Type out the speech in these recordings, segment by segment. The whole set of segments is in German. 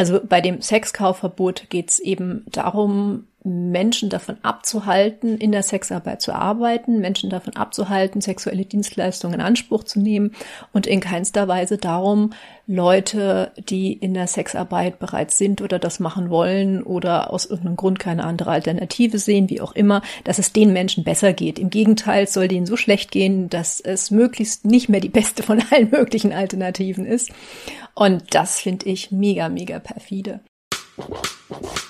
Also bei dem Sexkaufverbot geht es eben darum, Menschen davon abzuhalten, in der Sexarbeit zu arbeiten, Menschen davon abzuhalten, sexuelle Dienstleistungen in Anspruch zu nehmen und in keinster Weise darum, Leute, die in der Sexarbeit bereits sind oder das machen wollen oder aus irgendeinem Grund keine andere Alternative sehen, wie auch immer, dass es den Menschen besser geht. Im Gegenteil, es soll denen so schlecht gehen, dass es möglichst nicht mehr die beste von allen möglichen Alternativen ist. Und das finde ich mega, mega perfide.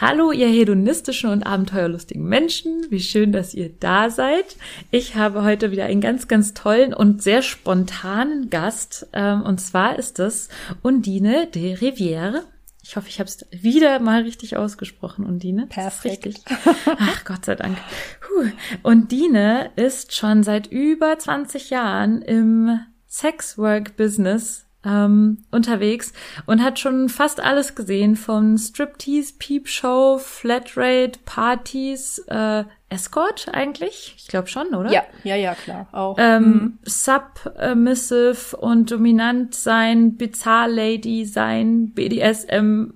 Hallo, ihr hedonistischen und abenteuerlustigen Menschen. Wie schön, dass ihr da seid. Ich habe heute wieder einen ganz, ganz tollen und sehr spontanen Gast. Ähm, und zwar ist es Undine de Rivière. Ich hoffe, ich habe es wieder mal richtig ausgesprochen, Undine. Perfekt. Richtig. Ach, Gott sei Dank. Puh. Undine ist schon seit über 20 Jahren im Sexwork-Business ähm, unterwegs und hat schon fast alles gesehen von Striptease, Peepshow, Flatrate, Partys, äh, Escort eigentlich? Ich glaube schon, oder? Ja, ja, ja, klar. Auch. Ähm, mhm. Submissive und dominant sein, Bizarre-Lady sein, BDSM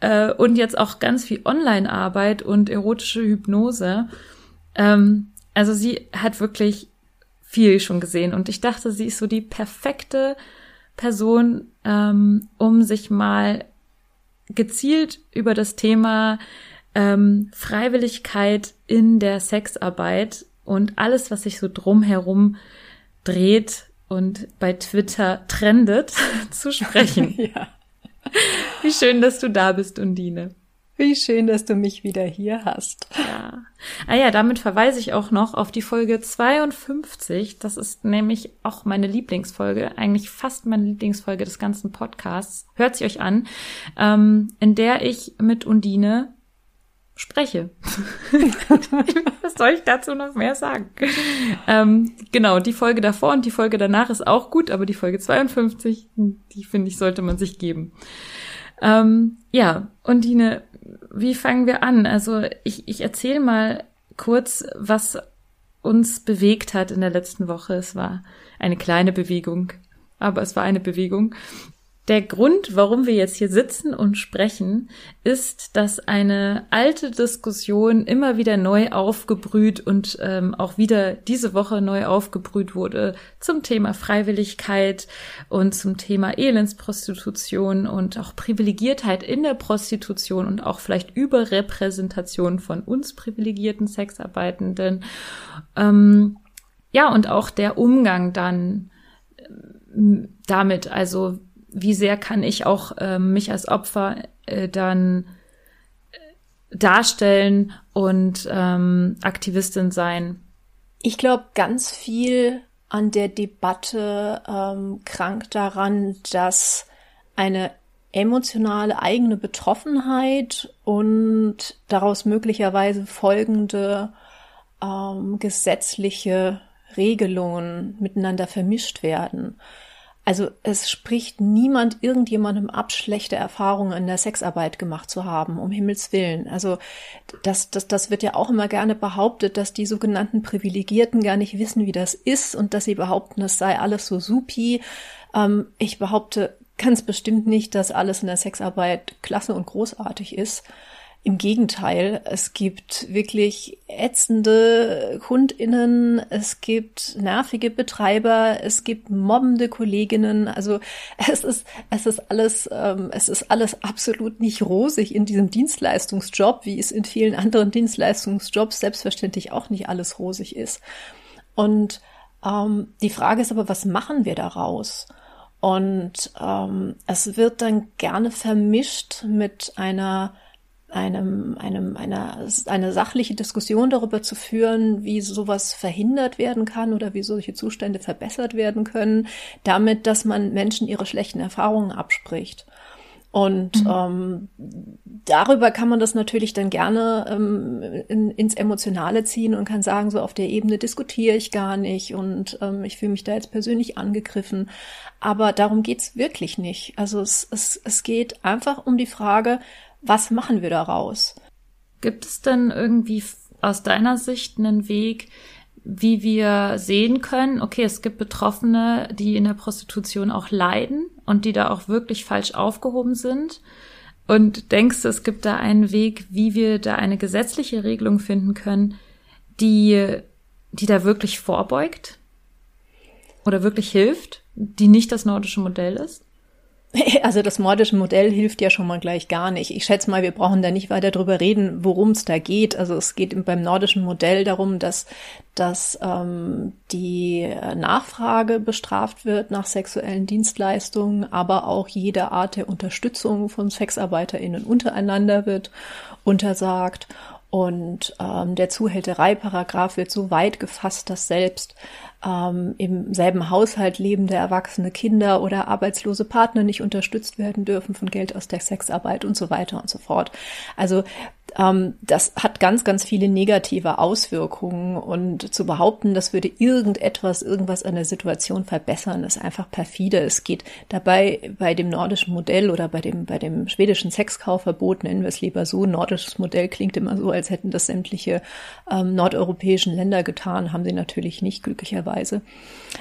äh, und jetzt auch ganz viel Online-Arbeit und erotische Hypnose. Ähm, also sie hat wirklich viel schon gesehen und ich dachte, sie ist so die perfekte Person, ähm, um sich mal gezielt über das Thema ähm, Freiwilligkeit in der Sexarbeit und alles, was sich so drumherum dreht und bei Twitter trendet, zu sprechen. ja. Wie schön, dass du da bist, Undine. Wie schön, dass du mich wieder hier hast. Ja. Ah ja, damit verweise ich auch noch auf die Folge 52. Das ist nämlich auch meine Lieblingsfolge, eigentlich fast meine Lieblingsfolge des ganzen Podcasts. Hört sie euch an, ähm, in der ich mit Undine spreche. Was soll ich dazu noch mehr sagen? Ähm, genau, die Folge davor und die Folge danach ist auch gut, aber die Folge 52, die finde ich, sollte man sich geben. Ähm, ja, Undine, wie fangen wir an? Also ich, ich erzähle mal kurz, was uns bewegt hat in der letzten Woche. Es war eine kleine Bewegung, aber es war eine Bewegung. Der Grund, warum wir jetzt hier sitzen und sprechen, ist, dass eine alte Diskussion immer wieder neu aufgebrüht und ähm, auch wieder diese Woche neu aufgebrüht wurde zum Thema Freiwilligkeit und zum Thema Elendsprostitution und auch Privilegiertheit in der Prostitution und auch vielleicht Überrepräsentation von uns privilegierten Sexarbeitenden. Ähm, ja, und auch der Umgang dann ähm, damit, also wie sehr kann ich auch äh, mich als Opfer äh, dann äh, darstellen und ähm, Aktivistin sein? Ich glaube, ganz viel an der Debatte ähm, krankt daran, dass eine emotionale eigene Betroffenheit und daraus möglicherweise folgende ähm, gesetzliche Regelungen miteinander vermischt werden. Also es spricht niemand irgendjemandem ab, schlechte Erfahrungen in der Sexarbeit gemacht zu haben, um Himmels Willen. Also das, das, das wird ja auch immer gerne behauptet, dass die sogenannten Privilegierten gar nicht wissen, wie das ist und dass sie behaupten, das sei alles so supi. Ähm, ich behaupte ganz bestimmt nicht, dass alles in der Sexarbeit klasse und großartig ist. Im Gegenteil, es gibt wirklich ätzende KundInnen, es gibt nervige Betreiber, es gibt mobbende Kolleginnen. Also es ist, es ist alles, ähm, es ist alles absolut nicht rosig in diesem Dienstleistungsjob, wie es in vielen anderen Dienstleistungsjobs selbstverständlich auch nicht alles rosig ist. Und ähm, die Frage ist aber, was machen wir daraus? Und ähm, es wird dann gerne vermischt mit einer einem, einem, einer, eine sachliche Diskussion darüber zu führen, wie sowas verhindert werden kann oder wie solche Zustände verbessert werden können, damit, dass man Menschen ihre schlechten Erfahrungen abspricht. Und mhm. ähm, darüber kann man das natürlich dann gerne ähm, in, ins Emotionale ziehen und kann sagen, so auf der Ebene diskutiere ich gar nicht und ähm, ich fühle mich da jetzt persönlich angegriffen. Aber darum geht's wirklich nicht. Also es, es, es geht einfach um die Frage, was machen wir daraus? Gibt es denn irgendwie aus deiner Sicht einen Weg, wie wir sehen können, okay, es gibt Betroffene, die in der Prostitution auch leiden und die da auch wirklich falsch aufgehoben sind? Und denkst du, es gibt da einen Weg, wie wir da eine gesetzliche Regelung finden können, die, die da wirklich vorbeugt? Oder wirklich hilft, die nicht das nordische Modell ist? Also das nordische Modell hilft ja schon mal gleich gar nicht. Ich schätze mal, wir brauchen da nicht weiter drüber reden, worum es da geht. Also es geht beim nordischen Modell darum, dass, dass ähm, die Nachfrage bestraft wird nach sexuellen Dienstleistungen, aber auch jede Art der Unterstützung von SexarbeiterInnen untereinander wird untersagt. Und ähm, der Zuhältereiparagraph wird so weit gefasst, dass selbst ähm, im selben Haushalt lebende erwachsene Kinder oder arbeitslose Partner nicht unterstützt werden dürfen von Geld aus der Sexarbeit und so weiter und so fort. Also ähm, das hat ganz, ganz viele negative Auswirkungen und zu behaupten, das würde irgendetwas, irgendwas an der Situation verbessern, ist einfach perfide. Es geht dabei bei dem nordischen Modell oder bei dem, bei dem schwedischen Sexkaufverbot, nennen wir es lieber so, nordisches Modell klingt immer so, als hätten das sämtliche ähm, nordeuropäischen Länder getan, haben sie natürlich nicht glücklicherweise.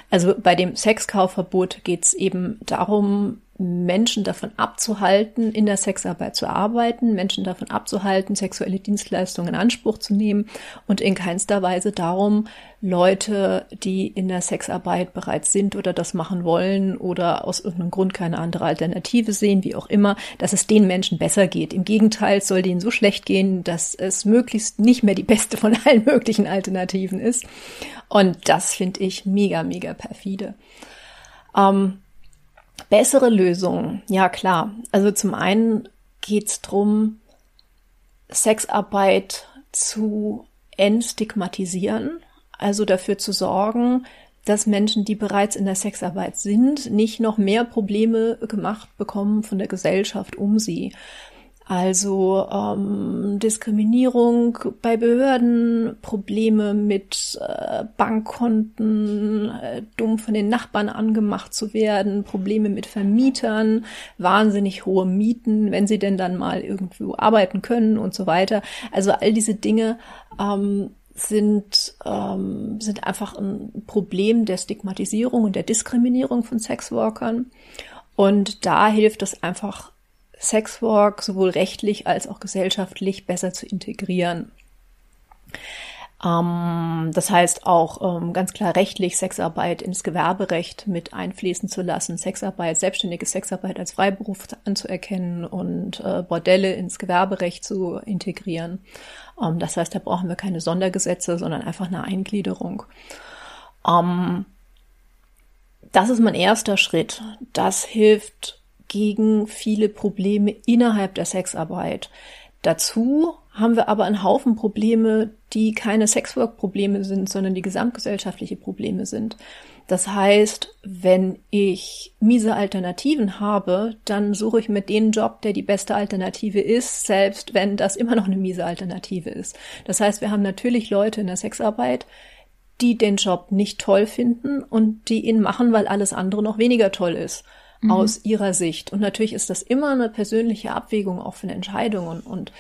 Also bei dem Sexkaufverbot geht es eben darum, Menschen davon abzuhalten, in der Sexarbeit zu arbeiten, Menschen davon abzuhalten, sexuelle Dienstleistungen in Anspruch zu nehmen und in keinster Weise darum, Leute, die in der Sexarbeit bereits sind oder das machen wollen oder aus irgendeinem Grund keine andere Alternative sehen, wie auch immer, dass es den Menschen besser geht. Im Gegenteil, soll denen so schlecht gehen, dass es möglichst nicht mehr die beste von allen möglichen Alternativen ist. Und das finde ich mega, mega perfide. Ähm, Bessere Lösungen, ja klar. Also zum einen geht es darum, Sexarbeit zu entstigmatisieren, also dafür zu sorgen, dass Menschen, die bereits in der Sexarbeit sind, nicht noch mehr Probleme gemacht bekommen von der Gesellschaft um sie. Also ähm, Diskriminierung bei Behörden, Probleme mit äh, Bankkonten, äh, dumm von den Nachbarn angemacht zu werden, Probleme mit Vermietern, wahnsinnig hohe Mieten, wenn sie denn dann mal irgendwo arbeiten können und so weiter. Also all diese Dinge ähm, sind, ähm, sind einfach ein Problem der Stigmatisierung und der Diskriminierung von Sexworkern. Und da hilft es einfach Sexwork sowohl rechtlich als auch gesellschaftlich besser zu integrieren. Ähm, das heißt auch ähm, ganz klar rechtlich Sexarbeit ins Gewerberecht mit einfließen zu lassen, Sexarbeit, selbstständige Sexarbeit als Freiberuf anzuerkennen und äh, Bordelle ins Gewerberecht zu integrieren. Ähm, das heißt, da brauchen wir keine Sondergesetze, sondern einfach eine Eingliederung. Ähm, das ist mein erster Schritt. Das hilft gegen viele Probleme innerhalb der Sexarbeit. Dazu haben wir aber einen Haufen Probleme, die keine Sexwork-Probleme sind, sondern die gesamtgesellschaftliche Probleme sind. Das heißt, wenn ich miese Alternativen habe, dann suche ich mir den Job, der die beste Alternative ist, selbst wenn das immer noch eine miese Alternative ist. Das heißt, wir haben natürlich Leute in der Sexarbeit, die den Job nicht toll finden und die ihn machen, weil alles andere noch weniger toll ist mhm. aus ihrer Sicht. Und natürlich ist das immer eine persönliche Abwägung auch von Entscheidungen und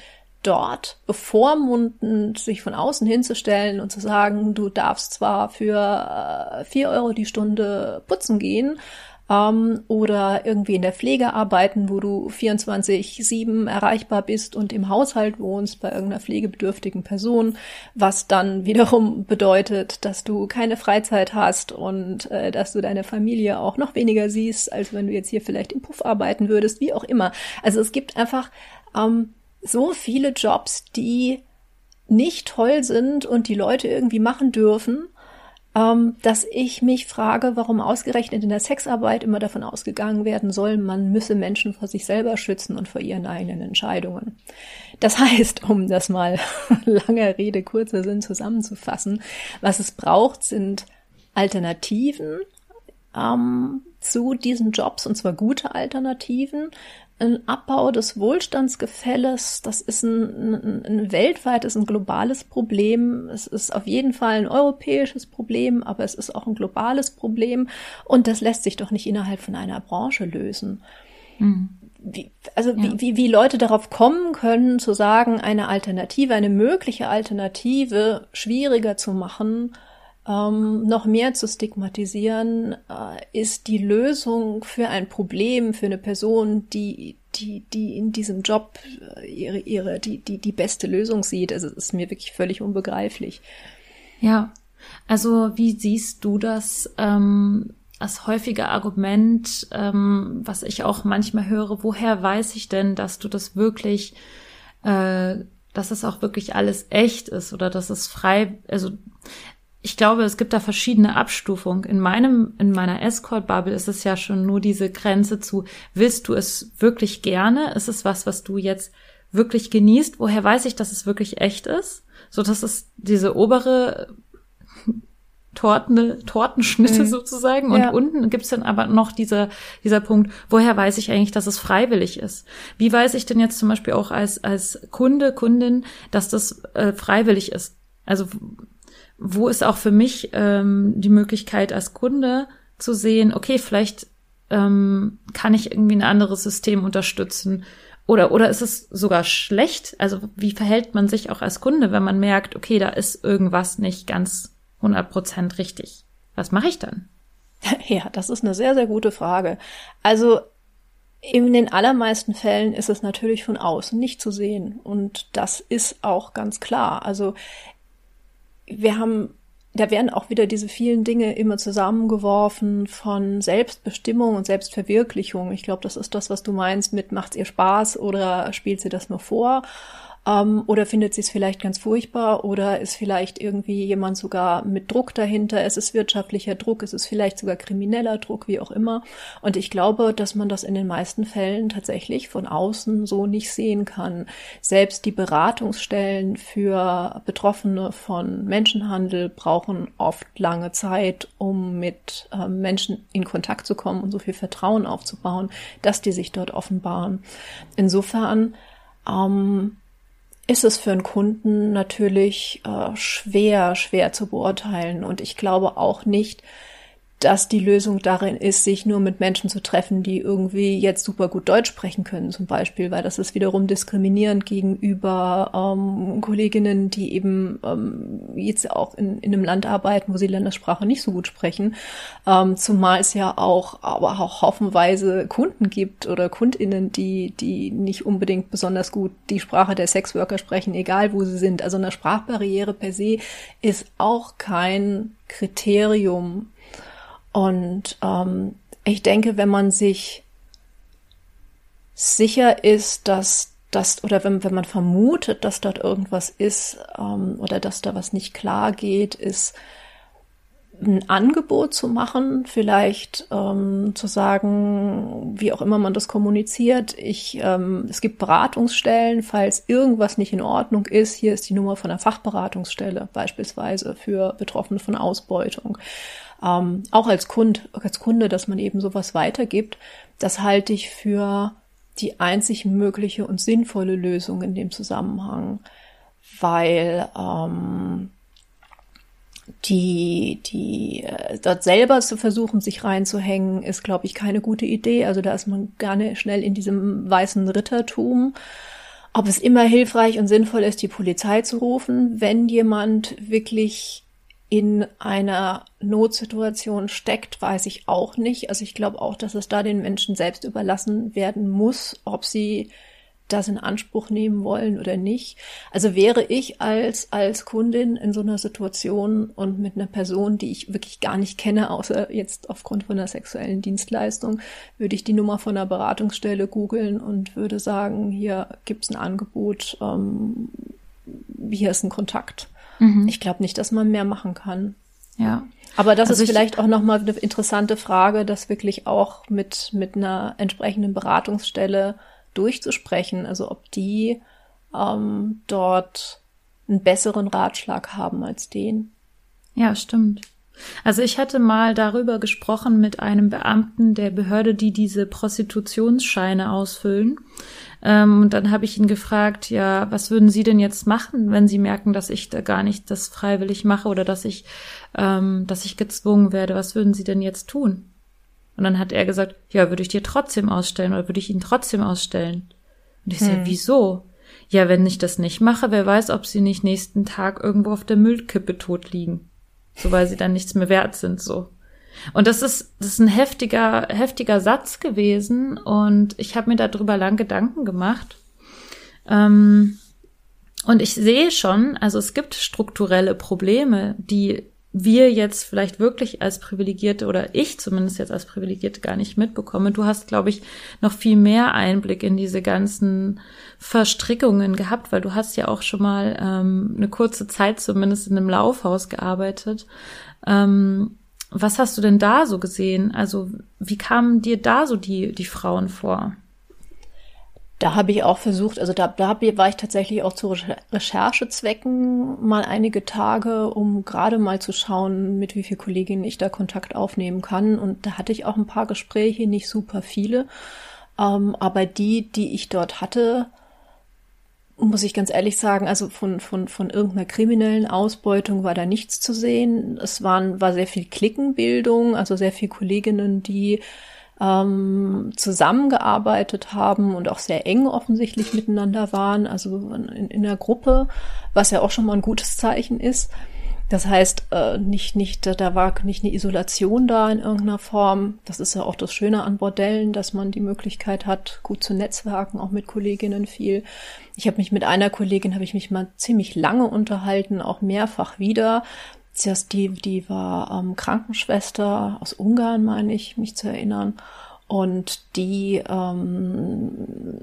dort bevormundend sich von außen hinzustellen und zu sagen, du darfst zwar für äh, vier Euro die Stunde putzen gehen, ähm, oder irgendwie in der Pflege arbeiten, wo du 24-7 erreichbar bist und im Haushalt wohnst bei irgendeiner pflegebedürftigen Person, was dann wiederum bedeutet, dass du keine Freizeit hast und äh, dass du deine Familie auch noch weniger siehst, als wenn du jetzt hier vielleicht im Puff arbeiten würdest, wie auch immer. Also es gibt einfach ähm, so viele Jobs, die nicht toll sind und die Leute irgendwie machen dürfen ähm, dass ich mich frage, warum ausgerechnet in der Sexarbeit immer davon ausgegangen werden soll, man müsse Menschen vor sich selber schützen und vor ihren eigenen Entscheidungen. Das heißt, um das mal langer Rede, kurzer Sinn zusammenzufassen, was es braucht, sind Alternativen ähm, zu diesen Jobs, und zwar gute Alternativen, ein Abbau des Wohlstandsgefälles, das ist ein, ein, ein weltweites, ein globales Problem. Es ist auf jeden Fall ein europäisches Problem, aber es ist auch ein globales Problem und das lässt sich doch nicht innerhalb von einer Branche lösen. Mhm. Wie, also ja. wie, wie, wie Leute darauf kommen können, zu sagen, eine Alternative, eine mögliche Alternative schwieriger zu machen, ähm, noch mehr zu stigmatisieren, äh, ist die Lösung für ein Problem, für eine Person, die, die, die in diesem Job äh, ihre, ihre, die, die, die beste Lösung sieht. Also es ist mir wirklich völlig unbegreiflich. Ja, also wie siehst du das? Ähm das häufige Argument, ähm, was ich auch manchmal höre, woher weiß ich denn, dass du das wirklich, äh, dass es auch wirklich alles echt ist oder dass es frei, also ich glaube, es gibt da verschiedene Abstufungen. In meinem, in meiner Escort-Bubble ist es ja schon nur diese Grenze zu, willst du es wirklich gerne? Ist es was, was du jetzt wirklich genießt? Woher weiß ich, dass es wirklich echt ist? So, dass es diese obere Torten, Tortenschnitte mhm. sozusagen. Und ja. unten gibt's dann aber noch dieser, dieser Punkt, woher weiß ich eigentlich, dass es freiwillig ist? Wie weiß ich denn jetzt zum Beispiel auch als, als Kunde, Kundin, dass das äh, freiwillig ist? Also wo ist auch für mich ähm, die Möglichkeit als Kunde zu sehen, okay, vielleicht ähm, kann ich irgendwie ein anderes System unterstützen. Oder, oder ist es sogar schlecht? Also wie verhält man sich auch als Kunde, wenn man merkt, okay, da ist irgendwas nicht ganz 100% richtig? Was mache ich dann? Ja, das ist eine sehr, sehr gute Frage. Also in den allermeisten Fällen ist es natürlich von außen nicht zu sehen. Und das ist auch ganz klar. Also wir haben, da werden auch wieder diese vielen Dinge immer zusammengeworfen von Selbstbestimmung und Selbstverwirklichung. Ich glaube, das ist das, was du meinst mit macht's ihr Spaß oder spielt sie das nur vor? Ähm, oder findet sie es vielleicht ganz furchtbar oder ist vielleicht irgendwie jemand sogar mit Druck dahinter? Es ist wirtschaftlicher Druck, es ist vielleicht sogar krimineller Druck, wie auch immer. Und ich glaube, dass man das in den meisten Fällen tatsächlich von außen so nicht sehen kann. Selbst die Beratungsstellen für Betroffene von Menschenhandel brauchen oft lange Zeit, um mit äh, Menschen in Kontakt zu kommen und so viel Vertrauen aufzubauen, dass die sich dort offenbaren. Insofern ähm, ist es für einen Kunden natürlich äh, schwer, schwer zu beurteilen. Und ich glaube auch nicht, dass die Lösung darin ist, sich nur mit Menschen zu treffen, die irgendwie jetzt super gut Deutsch sprechen können, zum Beispiel, weil das ist wiederum diskriminierend gegenüber ähm, Kolleginnen, die eben ähm, jetzt auch in, in einem Land arbeiten, wo sie Ländersprache nicht so gut sprechen, ähm, zumal es ja auch, aber auch haufenweise Kunden gibt oder Kundinnen, die, die nicht unbedingt besonders gut die Sprache der Sexworker sprechen, egal wo sie sind. Also eine Sprachbarriere per se ist auch kein Kriterium und ähm, ich denke, wenn man sich sicher ist, dass das oder wenn, wenn man vermutet, dass dort irgendwas ist ähm, oder dass da was nicht klar geht, ist ein Angebot zu machen, vielleicht ähm, zu sagen, wie auch immer man das kommuniziert. Ich, ähm, es gibt Beratungsstellen, falls irgendwas nicht in Ordnung ist. Hier ist die Nummer von der Fachberatungsstelle beispielsweise für Betroffene von Ausbeutung ähm, auch als, Kund, als Kunde, dass man eben sowas weitergibt, das halte ich für die einzig mögliche und sinnvolle Lösung in dem Zusammenhang, weil ähm, die, die äh, dort selber zu versuchen, sich reinzuhängen, ist, glaube ich, keine gute Idee. Also da ist man gerne schnell in diesem weißen Rittertum. Ob es immer hilfreich und sinnvoll ist, die Polizei zu rufen, wenn jemand wirklich in einer Notsituation steckt, weiß ich auch nicht. Also ich glaube auch, dass es da den Menschen selbst überlassen werden muss, ob sie das in Anspruch nehmen wollen oder nicht. Also wäre ich als, als Kundin in so einer Situation und mit einer Person, die ich wirklich gar nicht kenne, außer jetzt aufgrund von einer sexuellen Dienstleistung, würde ich die Nummer von einer Beratungsstelle googeln und würde sagen, hier gibt's ein Angebot, ähm, hier ist ein Kontakt. Mhm. Ich glaube nicht, dass man mehr machen kann. Ja. Aber das Also ist ich- vielleicht auch nochmal eine interessante Frage, das wirklich auch mit, mit einer entsprechenden Beratungsstelle durchzusprechen. Also ob die ähm, dort einen besseren Ratschlag haben als den. Ja, stimmt. Also ich hatte mal darüber gesprochen mit einem Beamten der Behörde, die diese Prostitutionsscheine ausfüllen. Ähm, und dann habe ich ihn gefragt, ja, was würden Sie denn jetzt machen, wenn Sie merken, dass ich da gar nicht das freiwillig mache oder dass ich, ähm, dass ich gezwungen werde? Was würden Sie denn jetzt tun? Und dann hat er gesagt, ja, würde ich dir trotzdem ausstellen oder würde ich ihn trotzdem ausstellen? Und ich so, wieso? Ja, wenn ich das nicht mache, wer weiß, ob sie nicht nächsten Tag irgendwo auf der Müllkippe tot liegen. So, weil sie dann nichts mehr wert sind, so. Und das ist, das ist ein heftiger, heftiger Satz gewesen und ich habe mir darüber lang Gedanken gemacht. Ähm, und ich sehe schon, also es gibt strukturelle Probleme, die wir jetzt vielleicht wirklich als Privilegierte oder ich zumindest jetzt als Privilegierte gar nicht mitbekomme. Du hast, glaube ich, noch viel mehr Einblick in diese ganzen Verstrickungen gehabt, weil du hast ja auch schon mal ähm, eine kurze Zeit zumindest in einem Laufhaus gearbeitet. Ähm, was hast du denn da so gesehen? Also wie kamen dir da so die, die Frauen vor? Da habe ich auch versucht, also da, da war ich tatsächlich auch zu Recher- Recherchezwecken mal einige Tage, um gerade mal zu schauen, mit wie vielen Kolleginnen ich da Kontakt aufnehmen kann. Und da hatte ich auch ein paar Gespräche, nicht super viele. Ähm, aber die, die ich dort hatte, muss ich ganz ehrlich sagen, also von, von, von irgendeiner kriminellen Ausbeutung war da nichts zu sehen. Es waren, war sehr viel Klickenbildung, also sehr viele Kolleginnen, die ähm, zusammengearbeitet haben und auch sehr eng offensichtlich miteinander waren, also in, in der Gruppe, was ja auch schon mal ein gutes Zeichen ist. Das heißt, äh, nicht, nicht, da war nicht eine Isolation da in irgendeiner Form. Das ist ja auch das Schöne an Bordellen, dass man die Möglichkeit hat, gut zu netzwerken, auch mit Kolleginnen viel. Ich habe mich mit einer Kollegin, habe ich mich mal ziemlich lange unterhalten, auch mehrfach wieder. Das, die, die war ähm, Krankenschwester aus Ungarn, meine ich, mich zu erinnern. Und die ähm,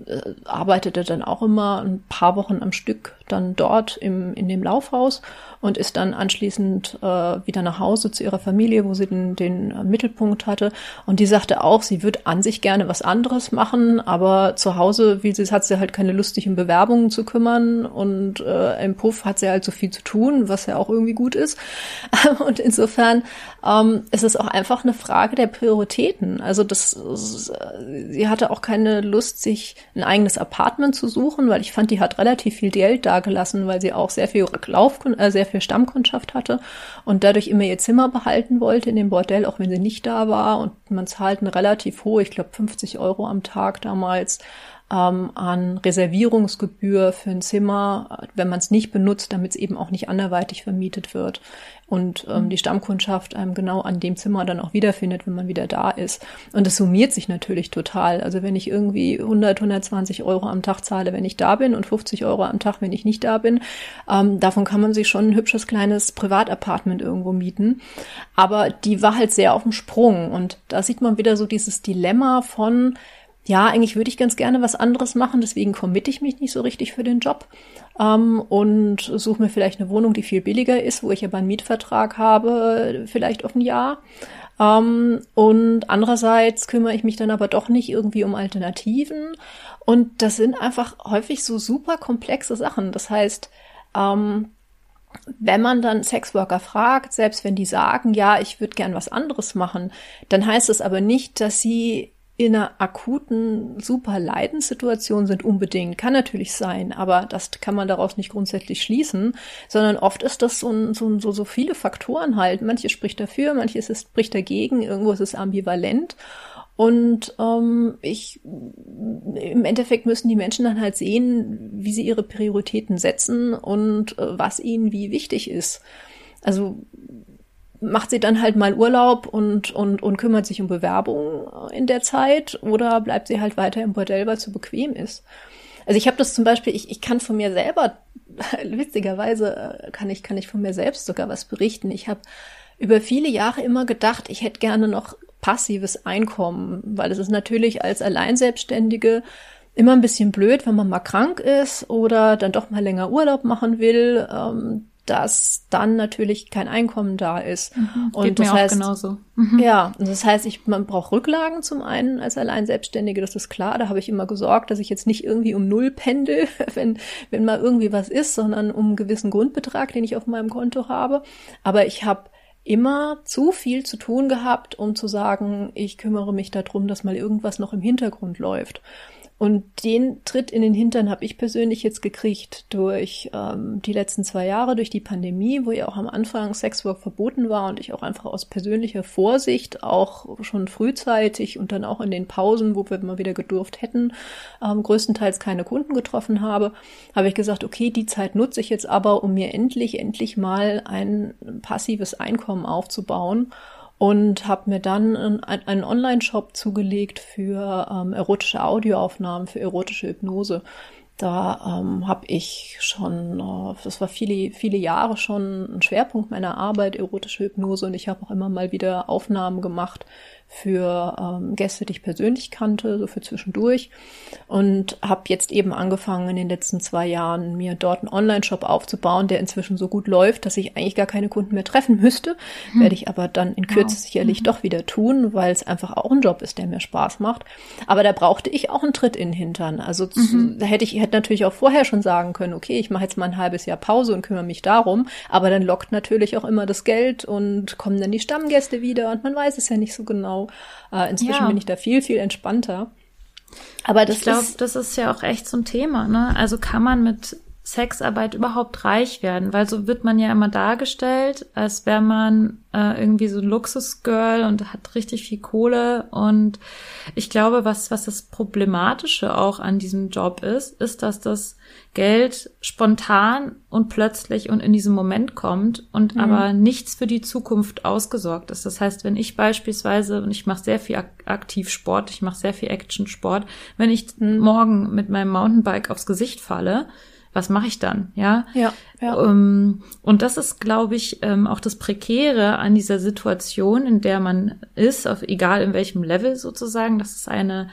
äh, arbeitete dann auch immer ein paar Wochen am Stück dann dort im, in dem Laufhaus und ist dann anschließend äh, wieder nach Hause zu ihrer Familie, wo sie den, den äh, Mittelpunkt hatte. Und die sagte auch, sie würde an sich gerne was anderes machen, aber zu Hause, wie sie hat sie halt keine Lust, sich um Bewerbungen zu kümmern und äh, im Puff hat sie halt so viel zu tun, was ja auch irgendwie gut ist. Und insofern ähm, ist es auch einfach eine Frage der Prioritäten. Also das, sie hatte auch keine Lust, sich ein eigenes Apartment zu suchen, weil ich fand, die hat relativ viel Geld dagelassen, weil sie auch sehr viel Lauf, äh, sehr viel Stammkundschaft hatte und dadurch immer ihr Zimmer behalten wollte in dem Bordell, auch wenn sie nicht da war. Und man zahlt eine relativ hohe, ich glaube 50 Euro am Tag damals ähm, an Reservierungsgebühr für ein Zimmer, wenn man es nicht benutzt, damit es eben auch nicht anderweitig vermietet wird und ähm, die Stammkundschaft einem genau an dem Zimmer dann auch wiederfindet, wenn man wieder da ist. Und das summiert sich natürlich total. Also wenn ich irgendwie 100, 120 Euro am Tag zahle, wenn ich da bin und 50 Euro am Tag, wenn ich nicht da bin, ähm, davon kann man sich schon ein hübsches kleines Privatapartment irgendwo mieten. Aber die war halt sehr auf dem Sprung und da sieht man wieder so dieses Dilemma von, ja, eigentlich würde ich ganz gerne was anderes machen, deswegen committe ich mich nicht so richtig für den Job ähm, und suche mir vielleicht eine Wohnung, die viel billiger ist, wo ich aber einen Mietvertrag habe, vielleicht auf ein Jahr. Ähm, und andererseits kümmere ich mich dann aber doch nicht irgendwie um Alternativen. Und das sind einfach häufig so super komplexe Sachen. Das heißt, ähm, wenn man dann Sexworker fragt, selbst wenn die sagen, ja, ich würde gern was anderes machen, dann heißt es aber nicht, dass sie in einer akuten, super Leidenssituation sind unbedingt. Kann natürlich sein, aber das kann man daraus nicht grundsätzlich schließen, sondern oft ist das so, ein, so, so, so viele Faktoren halt. Manches spricht dafür, manches ist, spricht dagegen, irgendwo ist es ambivalent. Und ähm, ich im Endeffekt müssen die Menschen dann halt sehen, wie sie ihre Prioritäten setzen und äh, was ihnen wie wichtig ist. Also macht sie dann halt mal Urlaub und, und, und kümmert sich um Bewerbungen in der Zeit oder bleibt sie halt weiter im Bordell, weil es so bequem ist. Also ich habe das zum Beispiel, ich, ich kann von mir selber, witzigerweise kann ich, kann ich von mir selbst sogar was berichten. Ich habe über viele Jahre immer gedacht, ich hätte gerne noch passives Einkommen, weil es ist natürlich als Alleinselbstständige immer ein bisschen blöd, wenn man mal krank ist oder dann doch mal länger Urlaub machen will. Ähm, dass dann natürlich kein Einkommen da ist. Mhm, und das heißt, genauso. Mhm. ja, und das heißt, ich, man braucht Rücklagen zum einen als Alleinselbstständige, das ist klar. Da habe ich immer gesorgt, dass ich jetzt nicht irgendwie um Null pendel, wenn, wenn mal irgendwie was ist, sondern um einen gewissen Grundbetrag, den ich auf meinem Konto habe. Aber ich habe immer zu viel zu tun gehabt, um zu sagen, ich kümmere mich darum, dass mal irgendwas noch im Hintergrund läuft. Und den Tritt in den Hintern habe ich persönlich jetzt gekriegt durch ähm, die letzten zwei Jahre, durch die Pandemie, wo ja auch am Anfang Sexwork verboten war und ich auch einfach aus persönlicher Vorsicht auch schon frühzeitig und dann auch in den Pausen, wo wir mal wieder gedurft hätten, ähm, größtenteils keine Kunden getroffen habe, habe ich gesagt, okay, die Zeit nutze ich jetzt aber, um mir endlich, endlich mal ein passives Einkommen aufzubauen und habe mir dann einen Online-Shop zugelegt für ähm, erotische Audioaufnahmen, für erotische Hypnose. Da ähm, habe ich schon, äh, das war viele, viele Jahre schon ein Schwerpunkt meiner Arbeit, erotische Hypnose. Und ich habe auch immer mal wieder Aufnahmen gemacht für ähm, Gäste, die ich persönlich kannte, so für zwischendurch. Und habe jetzt eben angefangen in den letzten zwei Jahren mir dort einen Online-Shop aufzubauen, der inzwischen so gut läuft, dass ich eigentlich gar keine Kunden mehr treffen müsste. Hm. Werde ich aber dann in Kürze wow. sicherlich mhm. doch wieder tun, weil es einfach auch ein Job ist, der mir Spaß macht. Aber da brauchte ich auch einen Tritt in den Hintern. Also zu, mhm. da hätte ich hätte natürlich auch vorher schon sagen können, okay, ich mache jetzt mal ein halbes Jahr Pause und kümmere mich darum. Aber dann lockt natürlich auch immer das Geld und kommen dann die Stammgäste wieder und man weiß es ja nicht so genau genau. Äh, inzwischen ja. bin ich da viel, viel entspannter. Aber das ich glaube, das ist ja auch echt so ein Thema. Ne? Also kann man mit Sexarbeit überhaupt reich werden? Weil so wird man ja immer dargestellt, als wäre man äh, irgendwie so ein Luxusgirl und hat richtig viel Kohle. Und ich glaube, was, was das Problematische auch an diesem Job ist, ist, dass das Geld spontan und plötzlich und in diesem Moment kommt und mhm. aber nichts für die Zukunft ausgesorgt ist. Das heißt, wenn ich beispielsweise, und ich mache sehr viel Aktivsport, ich mache sehr viel Actionsport, wenn ich mhm. morgen mit meinem Mountainbike aufs Gesicht falle, was mache ich dann? Ja. Ja. ja. Um, ähm, und das ist, glaube ich, ähm, auch das Prekäre an dieser Situation, in der man ist, auf egal in welchem Level sozusagen, dass es eine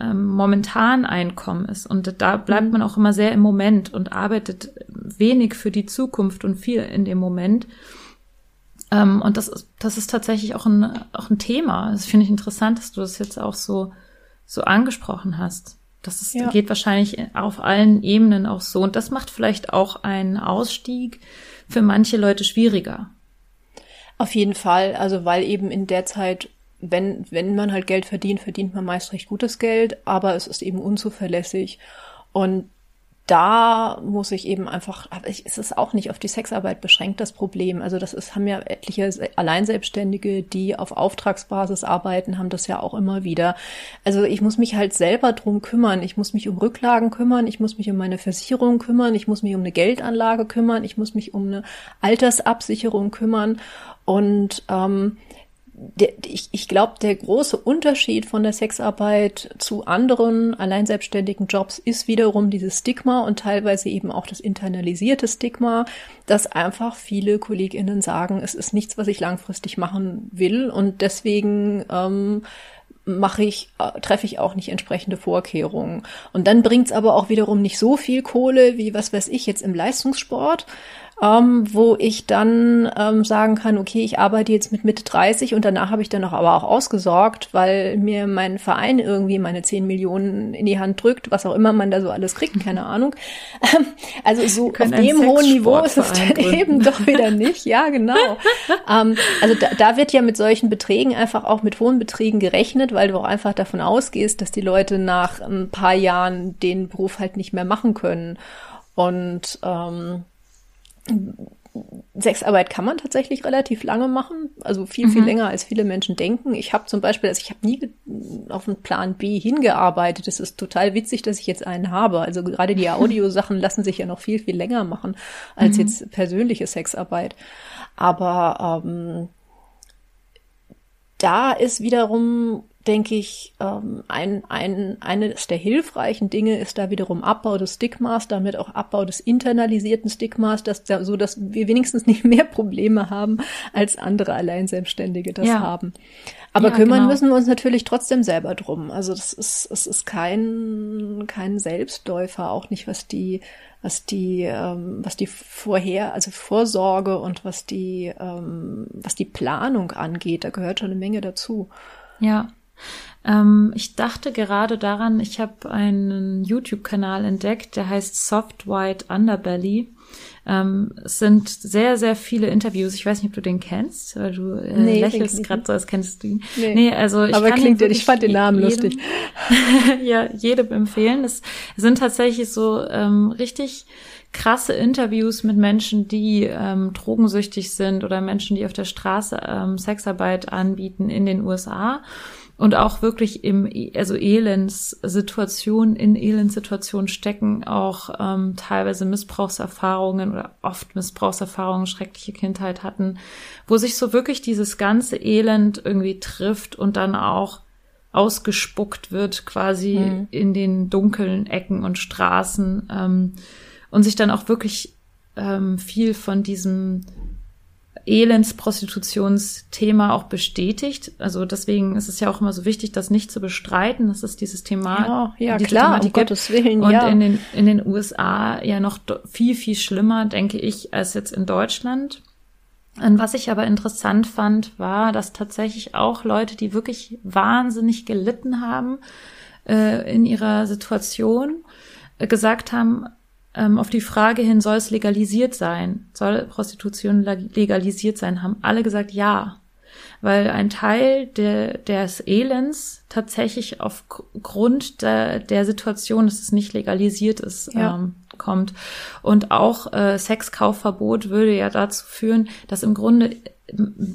ähm, momentan Einkommen ist. Und da bleibt mhm. man auch immer sehr im Moment und arbeitet wenig für die Zukunft und viel in dem Moment. Ähm, und das ist, das ist tatsächlich auch ein, auch ein Thema. Das finde ich interessant, dass du das jetzt auch so, so angesprochen hast. Das ist, ja. geht wahrscheinlich auf allen Ebenen auch so. Und das macht vielleicht auch einen Ausstieg für manche Leute schwieriger. Auf jeden Fall. Also, weil eben in der Zeit, wenn, wenn man halt Geld verdient, verdient man meist recht gutes Geld, aber es ist eben unzuverlässig. Und da muss ich eben einfach, aber ich, es ist auch nicht auf die Sexarbeit beschränkt, das Problem. Also das ist, haben ja etliche Alleinselbstständige, die auf Auftragsbasis arbeiten, haben das ja auch immer wieder. Also ich muss mich halt selber drum kümmern. Ich muss mich um Rücklagen kümmern. Ich muss mich um meine Versicherung kümmern. Ich muss mich um eine Geldanlage kümmern. Ich muss mich um eine Altersabsicherung kümmern. Und ähm, der, ich, ich glaube, der große Unterschied von der Sexarbeit zu anderen alleinselbstständigen Jobs ist wiederum dieses Stigma und teilweise eben auch das internalisierte Stigma, dass einfach viele KollegInnen sagen, es ist nichts, was ich langfristig machen will und deswegen ähm, mache ich, äh, treffe ich auch nicht entsprechende Vorkehrungen. Und dann bringt's aber auch wiederum nicht so viel Kohle wie, was weiß ich, jetzt im Leistungssport ähm, wo ich dann ähm, sagen kann, okay, ich arbeite jetzt mit Mitte 30 und danach habe ich dann noch aber auch ausgesorgt, weil mir mein Verein irgendwie meine 10 Millionen in die Hand drückt, was auch immer man da so alles kriegt, keine Ahnung. also so auf dem hohen Niveau ist es dann eben doch wieder nicht. Ja, genau. ähm, also da, da wird ja mit solchen Beträgen einfach auch mit hohen Beträgen gerechnet, weil du auch einfach davon ausgehst, dass die Leute nach ein paar Jahren den Beruf halt nicht mehr machen können. Und ähm, Sexarbeit kann man tatsächlich relativ lange machen, also viel, viel mhm. länger als viele Menschen denken. Ich habe zum Beispiel, also ich habe nie auf einen Plan B hingearbeitet. Es ist total witzig, dass ich jetzt einen habe. Also gerade die Audiosachen lassen sich ja noch viel, viel länger machen als mhm. jetzt persönliche Sexarbeit. Aber ähm, da ist wiederum denke ich, ähm, ein, ein, eines der hilfreichen Dinge ist da wiederum Abbau des Stigmas, damit auch Abbau des internalisierten Stigmas, dass, so dass wir wenigstens nicht mehr Probleme haben, als andere Alleinselbstständige das ja. haben. Aber ja, kümmern genau. müssen wir uns natürlich trotzdem selber drum. Also das ist, es ist kein, kein Selbstläufer, auch nicht was die was die, ähm, was die vorher, also Vorsorge und was die, ähm, was die Planung angeht. Da gehört schon eine Menge dazu. Ja. Ähm, ich dachte gerade daran, ich habe einen YouTube-Kanal entdeckt, der heißt Soft White Underbelly. Ähm, es sind sehr, sehr viele Interviews. Ich weiß nicht, ob du den kennst, weil du äh, nee, lächelst gerade so, als kennst du ihn. Nee, nee also ich Aber klingt, ich fand den Namen jedem, lustig. ja, jedem empfehlen. Es sind tatsächlich so ähm, richtig krasse Interviews mit Menschen, die ähm, drogensüchtig sind oder Menschen, die auf der Straße ähm, Sexarbeit anbieten in den USA und auch wirklich im, also Elendssituationen, in Elendssituationen stecken auch ähm, teilweise Missbrauchserfahrungen oder oft Missbrauchserfahrungen, schreckliche Kindheit hatten, wo sich so wirklich dieses ganze Elend irgendwie trifft und dann auch ausgespuckt wird quasi mhm. in den dunklen Ecken und Straßen ähm, und sich dann auch wirklich ähm, viel von diesem Elendsprostitutionsthema auch bestätigt. Also deswegen ist es ja auch immer so wichtig, das nicht zu bestreiten, dass es dieses Thema, ja, ja klar, um Gottes Willen, und ja. in den in den USA ja noch viel viel schlimmer, denke ich, als jetzt in Deutschland. Und was ich aber interessant fand, war, dass tatsächlich auch Leute, die wirklich wahnsinnig gelitten haben äh, in ihrer Situation, äh, gesagt haben, ähm, auf die Frage hin, soll es legalisiert sein? Soll Prostitution legalisiert sein? Haben alle gesagt, ja. Weil ein Teil der, des Elends tatsächlich aufgrund der, der Situation, dass es nicht legalisiert ist, ja. ähm, kommt. Und auch äh, Sexkaufverbot würde ja dazu führen, dass im Grunde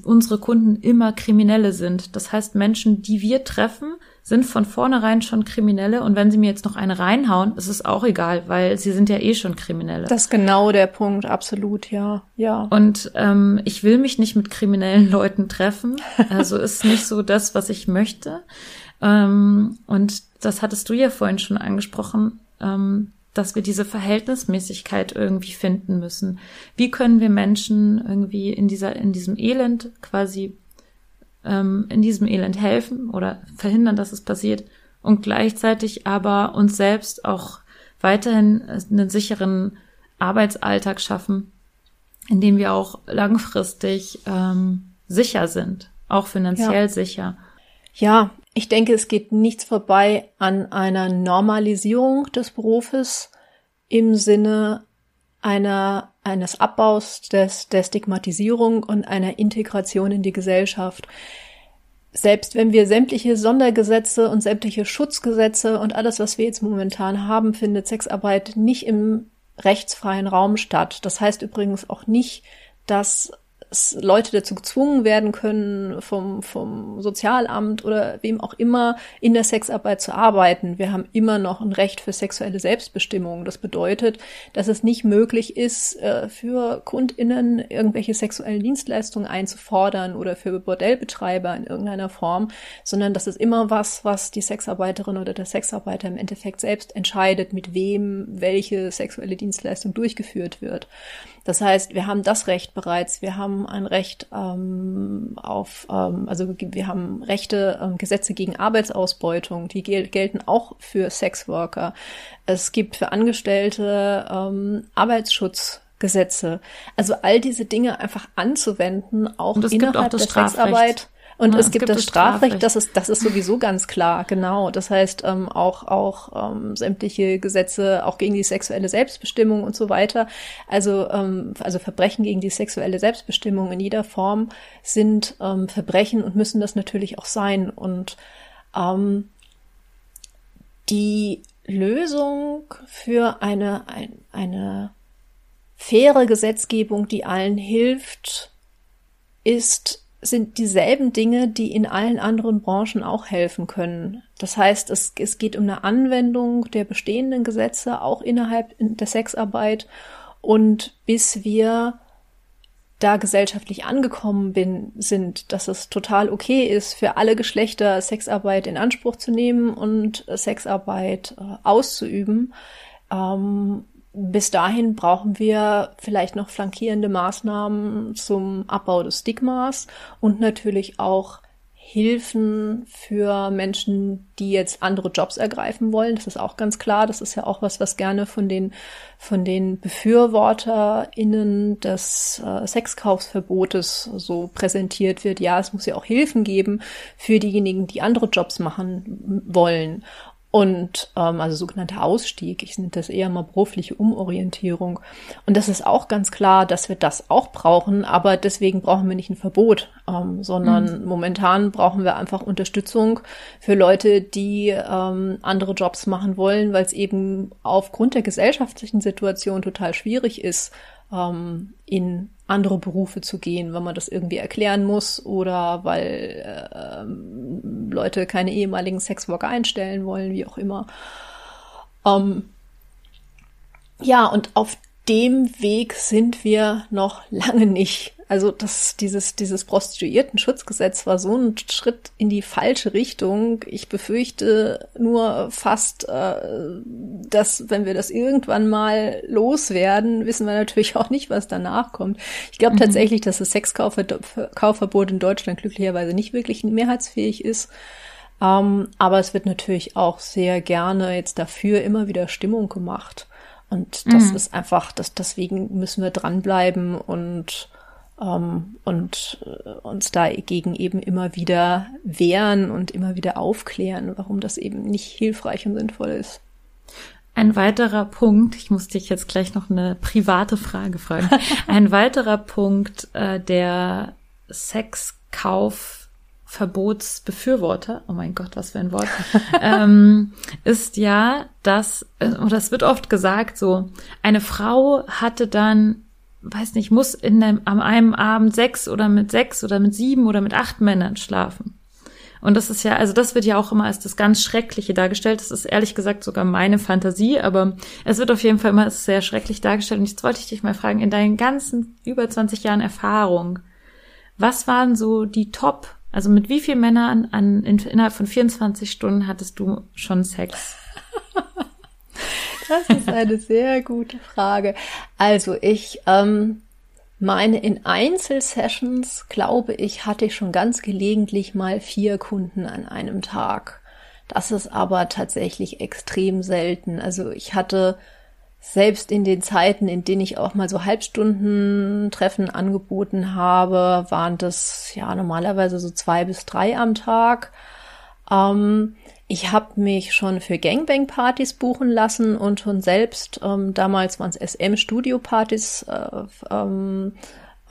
unsere Kunden immer Kriminelle sind. Das heißt, Menschen, die wir treffen, sind von vornherein schon Kriminelle und wenn sie mir jetzt noch eine reinhauen, ist es auch egal, weil sie sind ja eh schon Kriminelle. Das ist genau der Punkt, absolut, ja, ja. Und ähm, ich will mich nicht mit kriminellen Leuten treffen, also ist nicht so das, was ich möchte. Ähm, und das hattest du ja vorhin schon angesprochen, ähm, dass wir diese Verhältnismäßigkeit irgendwie finden müssen. Wie können wir Menschen irgendwie in dieser in diesem Elend quasi ähm, in diesem Elend helfen oder verhindern, dass es passiert und gleichzeitig aber uns selbst auch weiterhin einen sicheren Arbeitsalltag schaffen, in dem wir auch langfristig ähm, sicher sind, auch finanziell ja. sicher. Ja, ich denke, es geht nichts vorbei an einer Normalisierung des Berufes im Sinne einer, eines Abbaus des, der Stigmatisierung und einer Integration in die Gesellschaft. Selbst wenn wir sämtliche Sondergesetze und sämtliche Schutzgesetze und alles, was wir jetzt momentan haben, findet Sexarbeit nicht im rechtsfreien Raum statt. Das heißt übrigens auch nicht, dass Leute dazu gezwungen werden können, vom, vom Sozialamt oder wem auch immer in der Sexarbeit zu arbeiten. Wir haben immer noch ein Recht für sexuelle Selbstbestimmung. Das bedeutet, dass es nicht möglich ist, äh, für KundInnen irgendwelche sexuellen Dienstleistungen einzufordern oder für Bordellbetreiber in irgendeiner Form, sondern das ist immer was, was die Sexarbeiterin oder der Sexarbeiter im Endeffekt selbst entscheidet, mit wem welche sexuelle Dienstleistung durchgeführt wird. Das heißt, wir haben das Recht bereits, wir haben ein Recht ähm, auf, ähm, also wir haben Rechte, ähm, Gesetze gegen Arbeitsausbeutung, die gel gelten auch für Sexworker. Es gibt für Angestellte ähm, Arbeitsschutzgesetze. Also all diese Dinge einfach anzuwenden, auch innerhalb auch der Sexarbeit. Und ja, es, gibt, gibt das Strafrecht, Strafrecht, das ist, das ist sowieso ganz klar, genau. Das heißt, ähm, auch, auch ähm, sämtliche Gesetze, auch gegen die sexuelle Selbstbestimmung und so weiter. Also, ähm, also Verbrechen gegen die sexuelle Selbstbestimmung in jeder Form sind ähm, Verbrechen und müssen das natürlich auch sein. Und ähm, die Lösung für eine, ein, eine faire Gesetzgebung, die allen hilft, ist sind dieselben Dinge, die in allen anderen Branchen auch helfen können. Das heißt, es, es geht um eine Anwendung der bestehenden Gesetze auch innerhalb der Sexarbeit und bis wir da gesellschaftlich angekommen bin, sind, dass es total okay ist, für alle Geschlechter Sexarbeit in Anspruch zu nehmen und Sexarbeit äh, auszuüben, ähm, bis dahin brauchen wir vielleicht noch flankierende Maßnahmen zum Abbau des Stigmas und natürlich auch Hilfen für Menschen, die jetzt andere Jobs ergreifen wollen. Das ist auch ganz klar. Das ist ja auch was, was gerne von den, von den BefürworterInnen des äh, Sexkaufsverbotes so präsentiert wird. Ja, es muss ja auch Hilfen geben für diejenigen, die andere Jobs machen wollen. Und ähm, also sogenannter Ausstieg, ich nenne das eher mal berufliche Umorientierung. Und das ist auch ganz klar, dass wir das auch brauchen, aber deswegen brauchen wir nicht ein Verbot, ähm, sondern mhm. momentan brauchen wir einfach Unterstützung für Leute, die ähm, andere Jobs machen wollen, weil es eben aufgrund der gesellschaftlichen Situation total schwierig ist, ähm, in andere Berufe zu gehen, wenn man das irgendwie erklären muss oder weil äh, Leute keine ehemaligen Sexworker einstellen wollen, wie auch immer. Ähm, ja, und auf dem Weg sind wir noch lange nicht. Also das, dieses, dieses Prostituierten-Schutzgesetz war so ein Schritt in die falsche Richtung. Ich befürchte nur fast, äh, dass wenn wir das irgendwann mal loswerden, wissen wir natürlich auch nicht, was danach kommt. Ich glaube mhm. tatsächlich, dass das Sexkaufverbot in Deutschland glücklicherweise nicht wirklich mehrheitsfähig ist. Um, ähm, aber es wird natürlich auch sehr gerne jetzt dafür immer wieder Stimmung gemacht. Und das mhm. ist einfach, das, deswegen müssen wir dranbleiben und ähm, und äh, uns dagegen eben immer wieder wehren und immer wieder aufklären, warum das eben nicht hilfreich und sinnvoll ist. Ein weiterer Punkt, ich muss dich jetzt gleich noch eine private Frage fragen. Ein weiterer Punkt äh, der Sexkaufverbotsbefürworter, oh mein Gott, was für ein Wort, ähm, ist ja, dass, äh, oder es wird oft gesagt so, eine Frau hatte dann weiß nicht, muss in einem, am einem Abend sechs oder mit sechs oder mit sieben oder mit acht Männern schlafen. Und das ist ja, also das wird ja auch immer als das ganz Schreckliche dargestellt. Das ist ehrlich gesagt sogar meine Fantasie, aber es wird auf jeden Fall immer sehr schrecklich dargestellt. Und jetzt wollte ich dich mal fragen, in deinen ganzen über 20 Jahren Erfahrung, was waren so die Top, also mit wie vielen Männern an, in, innerhalb von 24 Stunden hattest du schon Sex? Das ist eine sehr gute Frage. Also ich ähm, meine, in Einzelsessions, glaube ich, hatte ich schon ganz gelegentlich mal vier Kunden an einem Tag. Das ist aber tatsächlich extrem selten. Also ich hatte selbst in den Zeiten, in denen ich auch mal so Halbstunden-Treffen angeboten habe, waren das ja normalerweise so zwei bis drei am Tag. Ähm, ich habe mich schon für Gangbang-Partys buchen lassen und schon selbst, ähm, damals waren es SM-Studio-Partys, äh, ähm,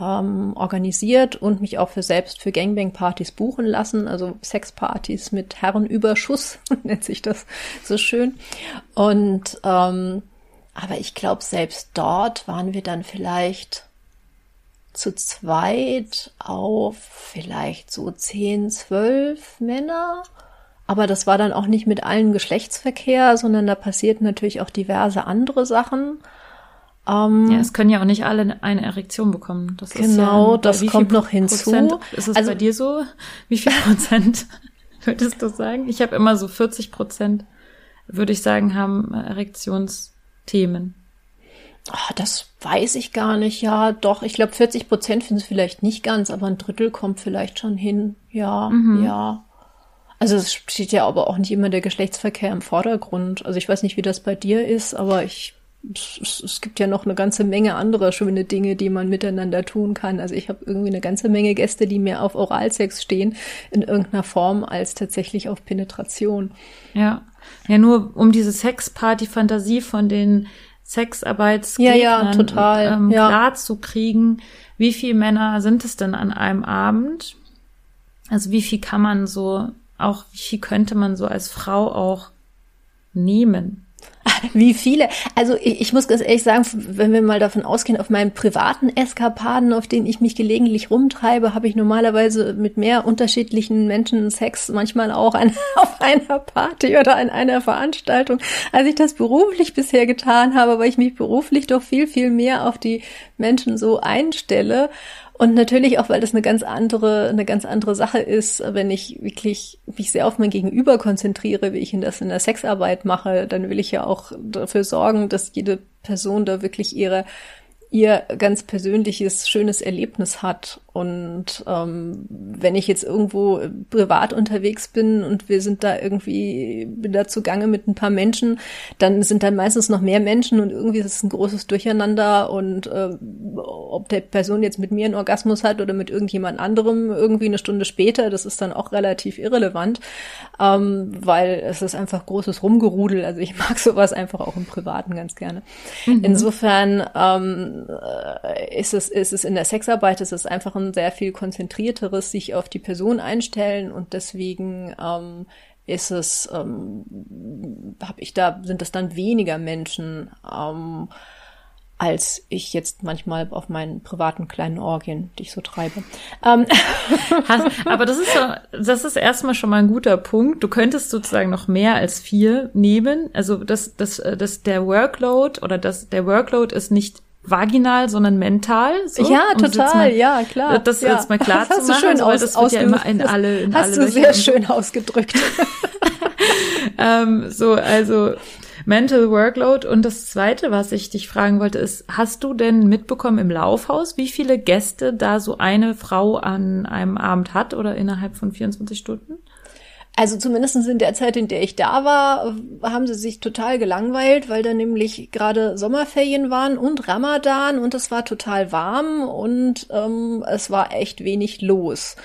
ähm, organisiert und mich auch für selbst für Gangbang-Partys buchen lassen, also Sexpartys mit Herrenüberschuss, nennt sich das so schön. Und ähm, aber ich glaube, selbst dort waren wir dann vielleicht zu zweit auf vielleicht so zehn, zwölf Männer. Aber das war dann auch nicht mit allen Geschlechtsverkehr, sondern da passierten natürlich auch diverse andere Sachen. Ähm, ja, es können ja auch nicht alle eine Erektion bekommen. Das genau, ja das kommt noch hinzu. Prozent ist es also, bei dir so? Wie viel Prozent würdest du sagen? Ich habe immer so 40 Prozent, würde ich sagen, haben Erektionsthemen. Oh, das weiß ich gar nicht. Ja, doch. Ich glaube, 40 Prozent finden es vielleicht nicht ganz, aber ein Drittel kommt vielleicht schon hin. Ja, mhm. ja. Also es steht ja aber auch nicht immer der Geschlechtsverkehr im Vordergrund. Also ich weiß nicht, wie das bei dir ist, aber ich es, es gibt ja noch eine ganze Menge anderer schöne Dinge, die man miteinander tun kann. Also ich habe irgendwie eine ganze Menge Gäste, die mehr auf Oralsex stehen in irgendeiner Form als tatsächlich auf Penetration. Ja, ja nur um diese Sexparty-Fantasie von den Sexarbeitsgegnern ja, ja, total. Ähm, ja. klar zu kriegen, wie viele Männer sind es denn an einem Abend? Also wie viel kann man so auch, wie viel könnte man so als Frau auch nehmen? Wie viele? Also ich, ich, muss ganz ehrlich sagen, wenn wir mal davon ausgehen, auf meinen privaten Eskapaden, auf denen ich mich gelegentlich rumtreibe, habe ich normalerweise mit mehr unterschiedlichen Menschen Sex, manchmal auch an, auf einer Party oder an einer Veranstaltung, als ich das beruflich bisher getan habe, weil ich mich beruflich doch viel, viel mehr auf die Menschen so einstelle. Und natürlich auch, weil das eine ganz andere, eine ganz andere Sache ist, wenn ich wirklich mich sehr auf mein Gegenüber konzentriere, wie ich das in der Sexarbeit mache, dann will ich ja auch dafür sorgen, dass jede Person da wirklich ihre ihr ganz persönliches, schönes Erlebnis hat. Und ähm, wenn ich jetzt irgendwo privat unterwegs bin und wir sind da irgendwie, bin da zugange mit ein paar Menschen, dann sind da meistens noch mehr Menschen und irgendwie ist es ein großes Durcheinander und äh, ob der Person jetzt mit mir einen Orgasmus hat oder mit irgendjemand anderem irgendwie eine Stunde später, das ist dann auch relativ irrelevant, ähm, weil es ist einfach großes Rumgerudel. Also ich mag sowas einfach auch im Privaten ganz gerne. Mhm. Insofern ähm, ist es ist es in der Sexarbeit ist es einfach ein sehr viel konzentrierteres sich auf die Person einstellen und deswegen ähm, ist es, ähm, habe ich da, sind es dann weniger Menschen, ähm, als ich jetzt manchmal auf meinen privaten kleinen Orgien, die ich so treibe. Ähm. Aber das ist so, das ist erstmal schon mal ein guter Punkt. Du könntest sozusagen noch mehr als vier nehmen. Also das, das, das der Workload oder das der Workload ist nicht vaginal, sondern mental. So, ja, total, mal, ja, klar. Das ja. jetzt mal klar das zu machen, schön aus, das wird ja immer in alle in Hast alle du sehr schön ausgedrückt. ähm, so, also Mental Workload. Und das Zweite, was ich dich fragen wollte, ist, hast du denn mitbekommen im Laufhaus, wie viele Gäste da so eine Frau an einem Abend hat oder innerhalb von 24 Stunden? Also zumindest in der Zeit, in der ich da war, haben sie sich total gelangweilt, weil da nämlich gerade Sommerferien waren und Ramadan und es war total warm und ähm, es war echt wenig los.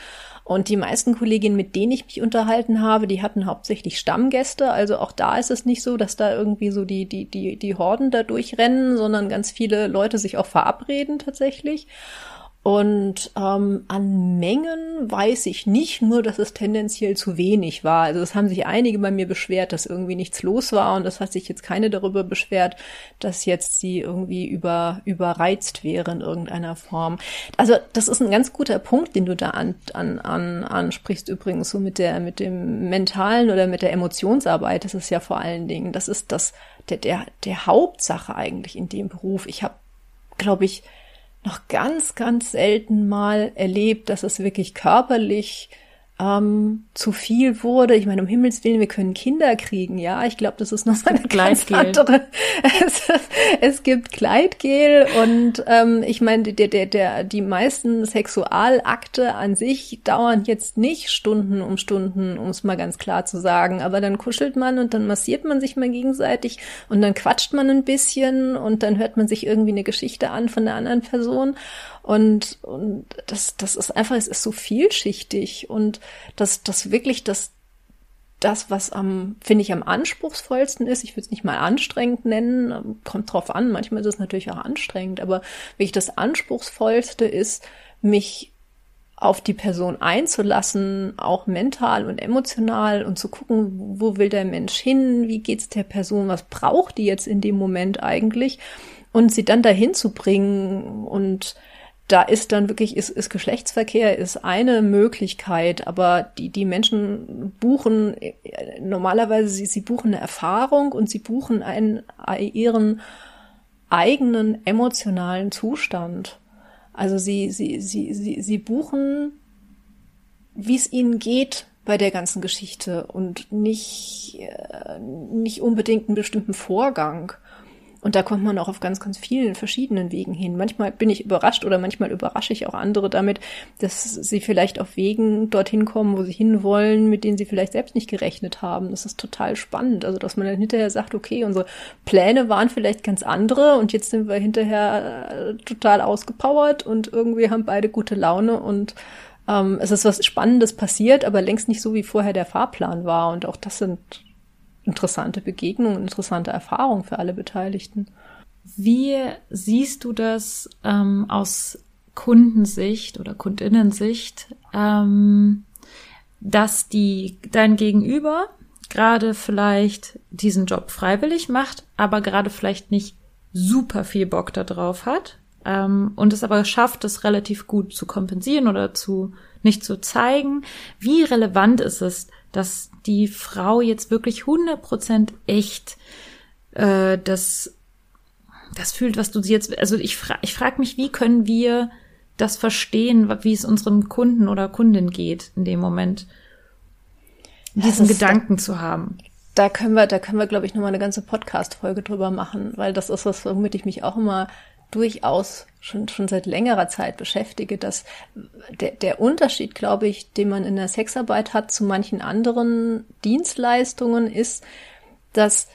Und die meisten Kolleginnen, mit denen ich mich unterhalten habe, die hatten hauptsächlich Stammgäste. Also auch da ist es nicht so, dass da irgendwie so die, die, die, die Horden da durchrennen, sondern ganz viele Leute sich auch verabreden tatsächlich. Und ähm, an Mengen weiß ich nicht, nur dass es tendenziell zu wenig war. Also es haben sich einige bei mir beschwert, dass irgendwie nichts los war und das hat sich jetzt keine darüber beschwert, dass jetzt sie irgendwie über, überreizt wäre in irgendeiner Form. Also das ist ein ganz guter Punkt, den du da an, an, an, ansprichst übrigens, so mit der, mit dem mentalen oder mit der Emotionsarbeit. Das ist ja vor allen Dingen, das ist das, der, der, der Hauptsache eigentlich in dem Beruf. Ich habe, glaube ich, noch ganz, ganz selten mal erlebt, dass es wirklich körperlich ähm, zu viel wurde. Ich meine, um Himmels Willen, wir können Kinder kriegen, ja. Ich glaube, das ist noch so eine ganz andere. Es, es gibt Kleidgel und ähm, ich meine, der, der, der, die meisten Sexualakte an sich dauern jetzt nicht Stunden um Stunden, um es mal ganz klar zu sagen. Aber dann kuschelt man und dann massiert man sich mal gegenseitig und dann quatscht man ein bisschen und dann hört man sich irgendwie eine Geschichte an von der anderen Person. Und, und das, das ist einfach, es ist so vielschichtig und das, das wirklich das, das, was am, finde ich, am anspruchsvollsten ist, ich würde es nicht mal anstrengend nennen, kommt drauf an, manchmal ist es natürlich auch anstrengend, aber wirklich das anspruchsvollste ist, mich auf die Person einzulassen, auch mental und emotional und zu gucken, wo will der Mensch hin, wie geht's der Person, was braucht die jetzt in dem Moment eigentlich? Und sie dann dahin zu bringen und da ist dann wirklich, ist, ist Geschlechtsverkehr ist eine Möglichkeit, aber die, die Menschen buchen normalerweise, sie, sie buchen eine Erfahrung und sie buchen einen, ihren eigenen emotionalen Zustand. Also sie, sie, sie, sie, sie buchen, wie es ihnen geht bei der ganzen Geschichte und nicht, äh, nicht unbedingt einen bestimmten Vorgang. Und da kommt man auch auf ganz, ganz vielen verschiedenen Wegen hin. Manchmal bin ich überrascht oder manchmal überrasche ich auch andere damit, dass sie vielleicht auf Wegen dorthin kommen, wo sie hinwollen, mit denen sie vielleicht selbst nicht gerechnet haben. Das ist total spannend. Also, dass man dann hinterher sagt, okay, unsere Pläne waren vielleicht ganz andere und jetzt sind wir hinterher äh, total ausgepowert und irgendwie haben beide gute Laune und ähm, es ist was Spannendes passiert, aber längst nicht so, wie vorher der Fahrplan war. Und auch das sind interessante Begegnung, interessante Erfahrung für alle Beteiligten. Wie siehst du das ähm, aus Kundensicht oder Kundinnensicht, ähm, dass die dein Gegenüber gerade vielleicht diesen Job freiwillig macht, aber gerade vielleicht nicht super viel Bock darauf hat ähm, und es aber schafft, es relativ gut zu kompensieren oder zu nicht zu zeigen. Wie relevant ist es, dass die Frau jetzt wirklich 100% echt äh, das, das fühlt, was du sie jetzt, also ich, fra ich frage mich, wie können wir das verstehen, wie es unserem Kunden oder Kundin geht in dem Moment, diesen Gedanken zu haben. Da können wir, da können wir, glaube ich, nochmal eine ganze Podcast-Folge drüber machen, weil das ist was, womit ich mich auch immer durchaus schon, schon seit längerer Zeit beschäftige, dass der, der Unterschied, glaube ich, den man in der Sexarbeit hat zu manchen anderen Dienstleistungen ist, dass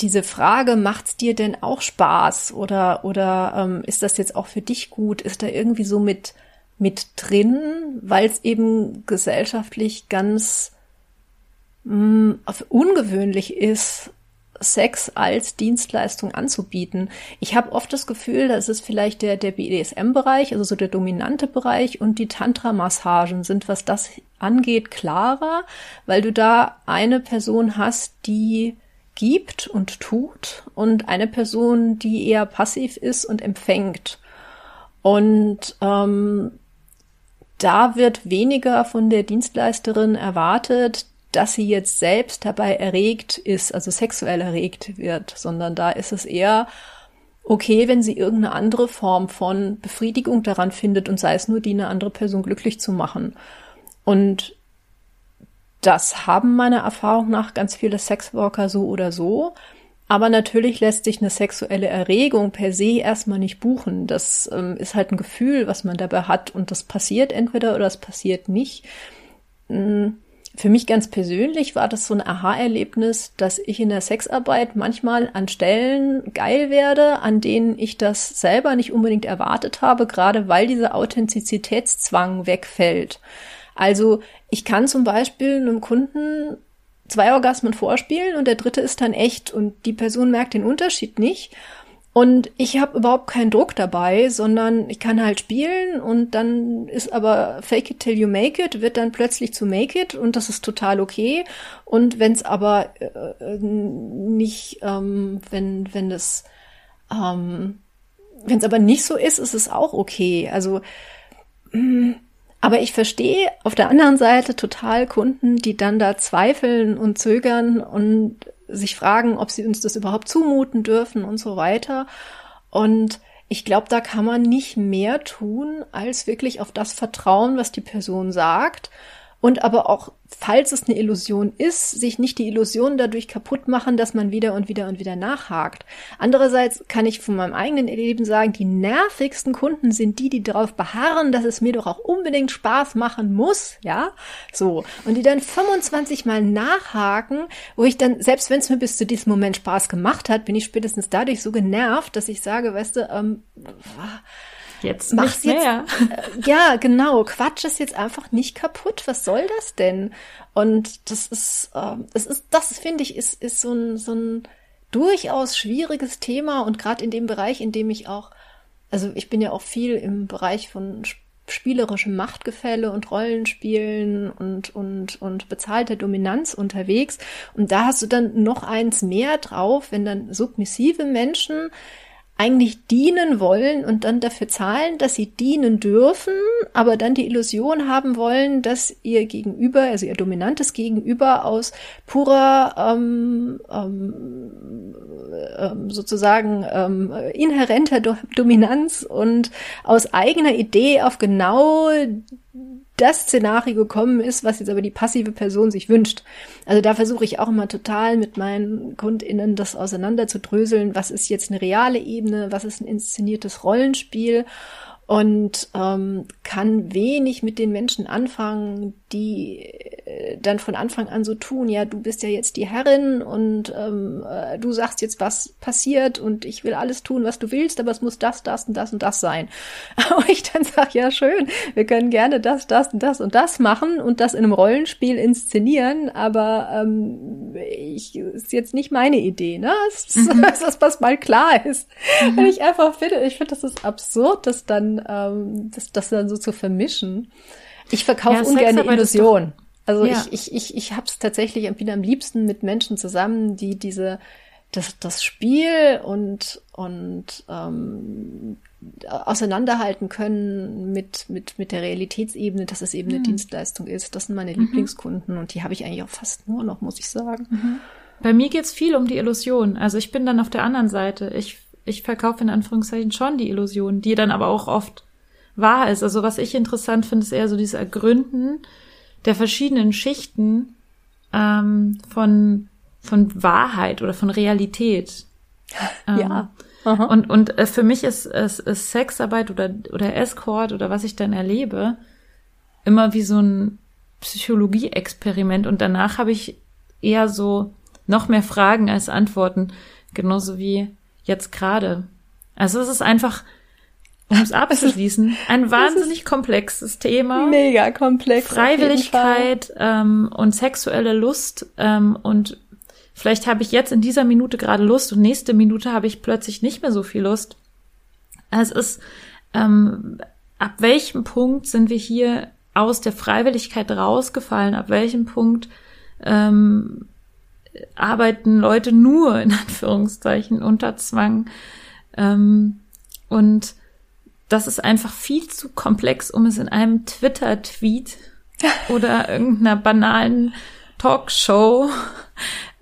diese Frage, macht's dir denn auch Spaß oder, oder ähm, ist das jetzt auch für dich gut, ist da irgendwie so mit, mit drin, weil es eben gesellschaftlich ganz mh, ungewöhnlich ist, Sex als Dienstleistung anzubieten. Ich habe oft das Gefühl, das ist vielleicht der, der BDSM-Bereich, also so der dominante Bereich und die Tantra-Massagen sind, was das angeht, klarer, weil du da eine Person hast, die gibt und tut und eine Person, die eher passiv ist und empfängt. Und ähm, da wird weniger von der Dienstleisterin erwartet, dass sie jetzt selbst dabei erregt ist, also sexuell erregt wird, sondern da ist es eher okay, wenn sie irgendeine andere Form von Befriedigung daran findet und sei es nur die, eine andere Person glücklich zu machen. Und das haben meiner Erfahrung nach ganz viele Sexworker so oder so. Aber natürlich lässt sich eine sexuelle Erregung per se erstmal nicht buchen. Das ähm, ist halt ein Gefühl, was man dabei hat und das passiert entweder oder es passiert nicht. Mhm für mich ganz persönlich war das so ein Aha-Erlebnis, dass ich in der Sexarbeit manchmal an Stellen geil werde, an denen ich das selber nicht unbedingt erwartet habe, gerade weil dieser Authentizitätszwang wegfällt. Also ich kann zum Beispiel einem Kunden zwei Orgasmen vorspielen und der dritte ist dann echt und die Person merkt den Unterschied nicht. Und ich habe überhaupt keinen Druck dabei, sondern ich kann halt spielen und dann ist aber Fake it till you make it, wird dann plötzlich zu make it und das ist total okay. Und wenn es aber äh, nicht, ähm, wenn, wenn das, ähm, wenn es aber nicht so ist, ist es auch okay. Also, mh, mm, aber ich verstehe auf der anderen Seite total Kunden, die dann da zweifeln und zögern und sich fragen, ob sie uns das überhaupt zumuten dürfen und so weiter. Und ich glaube, da kann man nicht mehr tun, als wirklich auf das Vertrauen, was die Person sagt und aber auch, falls es eine Illusion ist, sich nicht die Illusion dadurch kaputt machen, dass man wieder und wieder und wieder nachhakt. Andererseits kann ich von meinem eigenen Erleben sagen, die nervigsten Kunden sind die, die darauf beharren, dass es mir doch auch unbedingt Spaß machen muss, ja, so. Und die dann 25 Mal nachhaken, wo ich dann, selbst wenn es mir bis zu diesem Moment Spaß gemacht hat, bin ich spätestens dadurch so genervt, dass ich sage, weißt du, ähm, Jetzt mach's nicht mehr. Jetzt, äh, ja, genau. Quatsch es jetzt einfach nicht kaputt. Was soll das denn? Und das ist, äh, das ist, das finde ich, ist, ist so ein, so ein durchaus schwieriges Thema und gerade in dem Bereich, in dem ich auch, also ich bin ja auch viel im Bereich von spielerischem Machtgefälle und Rollenspielen und, und, und bezahlter Dominanz unterwegs. Und da hast du dann noch eins mehr drauf, wenn dann submissive Menschen eigentlich dienen wollen und dann dafür zahlen, dass sie dienen dürfen, aber dann die Illusion haben wollen, dass ihr Gegenüber, also ihr dominantes Gegenüber aus purer ähm, ähm, ähm, sozusagen ähm, inhärenter Do Dominanz und aus eigener Idee auf genau das Szenario gekommen ist, was jetzt aber die passive Person sich wünscht. Also da versuche ich auch immer total mit meinen KundInnen das auseinander zu dröseln. Was ist jetzt eine reale Ebene? Was ist ein inszeniertes Rollenspiel? und ähm, kann wenig mit den Menschen anfangen, die äh, dann von Anfang an so tun, ja, du bist ja jetzt die Herrin und ähm, äh, du sagst jetzt, was passiert und ich will alles tun, was du willst, aber es muss das, das und das und das sein. Aber ich dann sage, ja, schön, wir können gerne das, das und das und das machen und das in einem Rollenspiel inszenieren, aber ähm, ich, ist jetzt nicht meine Idee, ne? Es ist, mhm. das, was mal klar ist. Mhm. Wenn ich einfach finde, ich finde, das ist absurd, dass dann ähm, das, das dann so zu vermischen. Ich verkaufe ja, ungern eine Illusion. Also ja. ich, ich, ich, ich habe es tatsächlich wieder am liebsten mit Menschen zusammen, die diese das, das Spiel und und ähm, auseinanderhalten können mit mit mit der Realitätsebene, dass es eben eine mhm. Dienstleistung ist. Das sind meine mhm. Lieblingskunden und die habe ich eigentlich auch fast nur noch, muss ich sagen. Mhm. Bei mir geht's viel um die Illusion. Also ich bin dann auf der anderen Seite. Ich ich verkaufe in Anführungszeichen schon die Illusion, die dann aber auch oft wahr ist. Also was ich interessant finde, ist eher so dieses Ergründen der verschiedenen Schichten ähm, von, von Wahrheit oder von Realität. Ähm, ja. Aha. Und, und äh, für mich ist, ist, ist Sexarbeit oder, oder Escort oder was ich dann erlebe, immer wie so ein Psychologie-Experiment. Und danach habe ich eher so noch mehr Fragen als Antworten, genauso wie jetzt gerade. Also es ist einfach, um es abzuschließen, ein wahnsinnig komplexes Thema. Mega komplex. Freiwilligkeit ähm, und sexuelle Lust ähm, und vielleicht habe ich jetzt in dieser Minute gerade Lust und nächste Minute habe ich plötzlich nicht mehr so viel Lust. Es ist, ähm, ab welchem Punkt sind wir hier aus der Freiwilligkeit rausgefallen? Ab welchem Punkt ähm, arbeiten Leute nur in Anführungszeichen unter Zwang? Ähm, und das ist einfach viel zu komplex, um es in einem Twitter-Tweet oder irgendeiner banalen Talkshow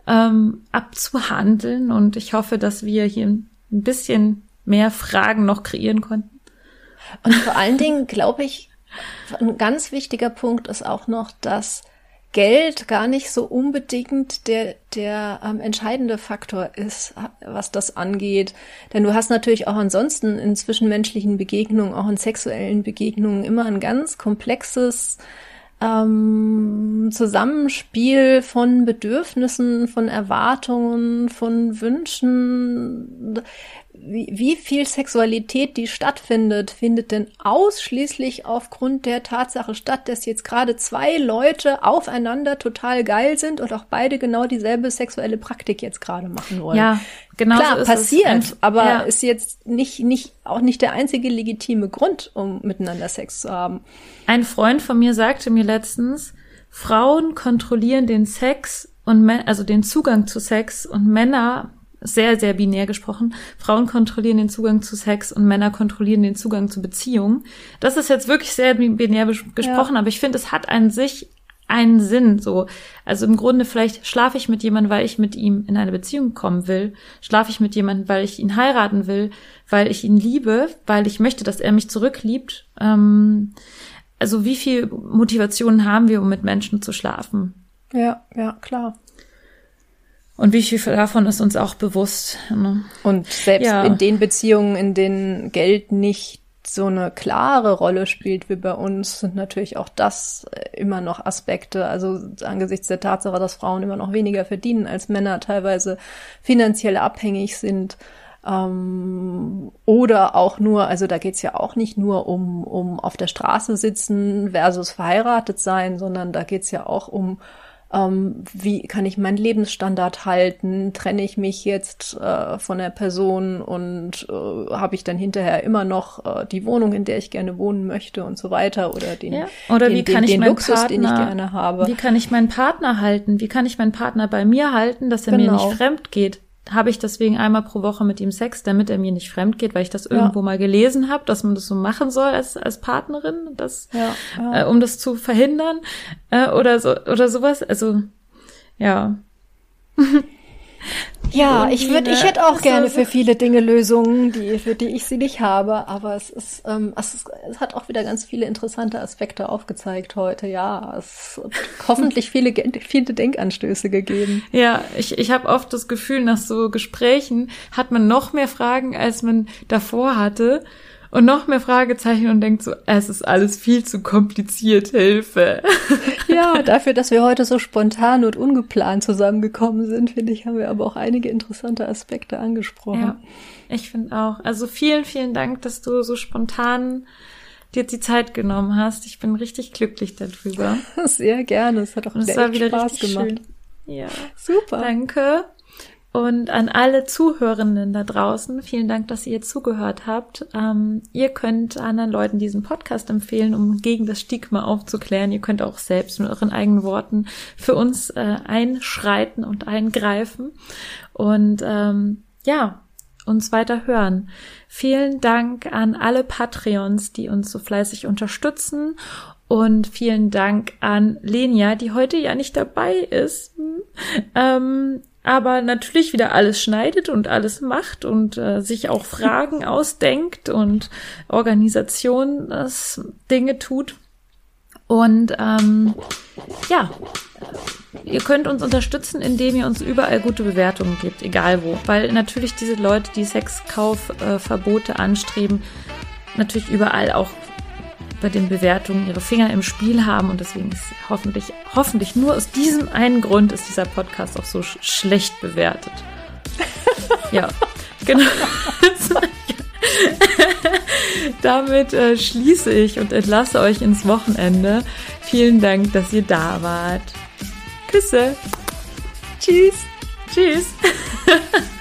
ähm, abzuhandeln. Und ich hoffe, dass wir hier ein bisschen mehr Fragen noch kreieren konnten. Und vor allen Dingen glaube ich, ein ganz wichtiger Punkt ist auch noch, dass Geld gar nicht so unbedingt der, der ähm, entscheidende Faktor ist, was das angeht. Denn du hast natürlich auch ansonsten in zwischenmenschlichen Begegnungen, auch in sexuellen Begegnungen immer ein ganz komplexes ähm, Zusammenspiel von Bedürfnissen, von Erwartungen, von Wünschen. Wie, wie viel Sexualität, die stattfindet, findet denn ausschließlich aufgrund der Tatsache statt, dass jetzt gerade zwei Leute aufeinander total geil sind und auch beide genau dieselbe sexuelle Praktik jetzt gerade machen wollen. Ja, genau. Klar, so passiert, es. aber ja. ist jetzt nicht, nicht, auch nicht der einzige legitime Grund, um miteinander Sex zu haben. Ein Freund von mir sagte mir letztens, Frauen kontrollieren den Sex und also den Zugang zu Sex und Männer sehr sehr binär gesprochen, Frauen kontrollieren den Zugang zu Sex und Männer kontrollieren den Zugang zu Beziehungen. Das ist jetzt wirklich sehr bi- binär gesprochen, aber ich finde, es hat an sich einen Sinn so. Also im Grunde vielleicht schlafe ich mit jemandem, weil ich mit ihm in eine Beziehung kommen will. Schlafe ich mit jemandem, weil ich ihn heiraten will, weil ich ihn liebe, weil ich möchte, dass er mich zurückliebt. Ähm, also wie viel Motivationen haben wir, um mit Menschen zu schlafen? Ja, ja, klar. Und wie viel davon ist uns auch bewusst? Ne? Und selbst Ja. in den Beziehungen, in denen Geld nicht so eine klare Rolle spielt wie bei uns, sind natürlich auch das äh, immer noch Aspekte. Also angesichts der Tatsache, dass Frauen immer noch weniger verdienen als Männer, teilweise finanziell abhängig sind. Ähm, oder auch nur, also da geht's ja auch nicht nur um, um auf der Straße sitzen versus verheiratet sein, sondern da geht's ja auch um ähm, wie kann ich meinen Lebensstandard halten? Trenne ich mich jetzt äh, von der Person und äh, habe ich dann hinterher immer noch äh, die Wohnung, in der ich gerne wohnen möchte und so weiter oder den, Ja. Oder den, wie kann den, ich den meinen Luxus, Partner, den ich gerne habe. Wie kann ich meinen Partner halten? Wie kann ich meinen Partner bei mir halten, dass er mir Genau. nicht fremd geht? Habe ich deswegen einmal pro Woche mit ihm Sex, damit er mir nicht fremd geht, weil ich das irgendwo mal gelesen habe, dass man das so machen soll als, als Partnerin, das, Ja, ja. Äh, um das zu verhindern äh, oder so oder sowas. Also ja, Ja, ich würde, ich hätte auch gerne ist für viele Dinge Lösungen, die, für die ich sie nicht habe, aber es ist, ähm, es ist, es hat auch wieder ganz viele interessante Aspekte aufgezeigt heute. Ja, es hat hoffentlich viele, viele Denkanstöße gegeben. Ja, ich, ich habe oft das Gefühl, nach so Gesprächen hat man noch mehr Fragen, als man davor hatte. Und noch mehr Fragezeichen und denkt so, es ist alles viel zu kompliziert, Hilfe. Ja, dafür, dass wir heute so spontan und ungeplant zusammengekommen sind, finde ich, haben wir aber auch einige interessante Aspekte angesprochen. Ja, ich finde auch. Also vielen, vielen Dank, dass du so spontan dir die Zeit genommen hast. Ich bin richtig glücklich darüber. Sehr gerne. Es hat auch Und wieder Spaß gemacht. schön. Ja. Super. Danke. Und an alle Zuhörenden da draußen, vielen Dank, dass ihr zugehört habt. Ähm, ihr könnt anderen Leuten diesen Podcast empfehlen, um gegen das Stigma aufzuklären. Ihr könnt auch selbst mit euren eigenen Worten für uns äh, einschreiten und eingreifen. Und ähm, ja, uns weiter hören. Vielen Dank an alle Patreons, die uns so fleißig unterstützen. Und vielen Dank an Lenia, die heute ja nicht dabei ist. Hm. Ähm, aber natürlich wieder alles schneidet und alles macht und äh, sich auch Fragen ausdenkt und Organisation das Dinge tut. Und ähm, ja, ihr könnt uns unterstützen, indem ihr uns überall gute Bewertungen gebt, egal wo. Weil natürlich diese Leute, die Sexkaufverbote anstreben, natürlich überall auch bei den Bewertungen ihre Finger im Spiel haben und deswegen ist hoffentlich, hoffentlich nur aus diesem einen Grund ist dieser Podcast auch so sch schlecht bewertet. ja, genau. Damit äh, schließe ich und entlasse euch ins Wochenende. Vielen Dank, dass ihr da wart. Küsse. Tschüss. Tschüss.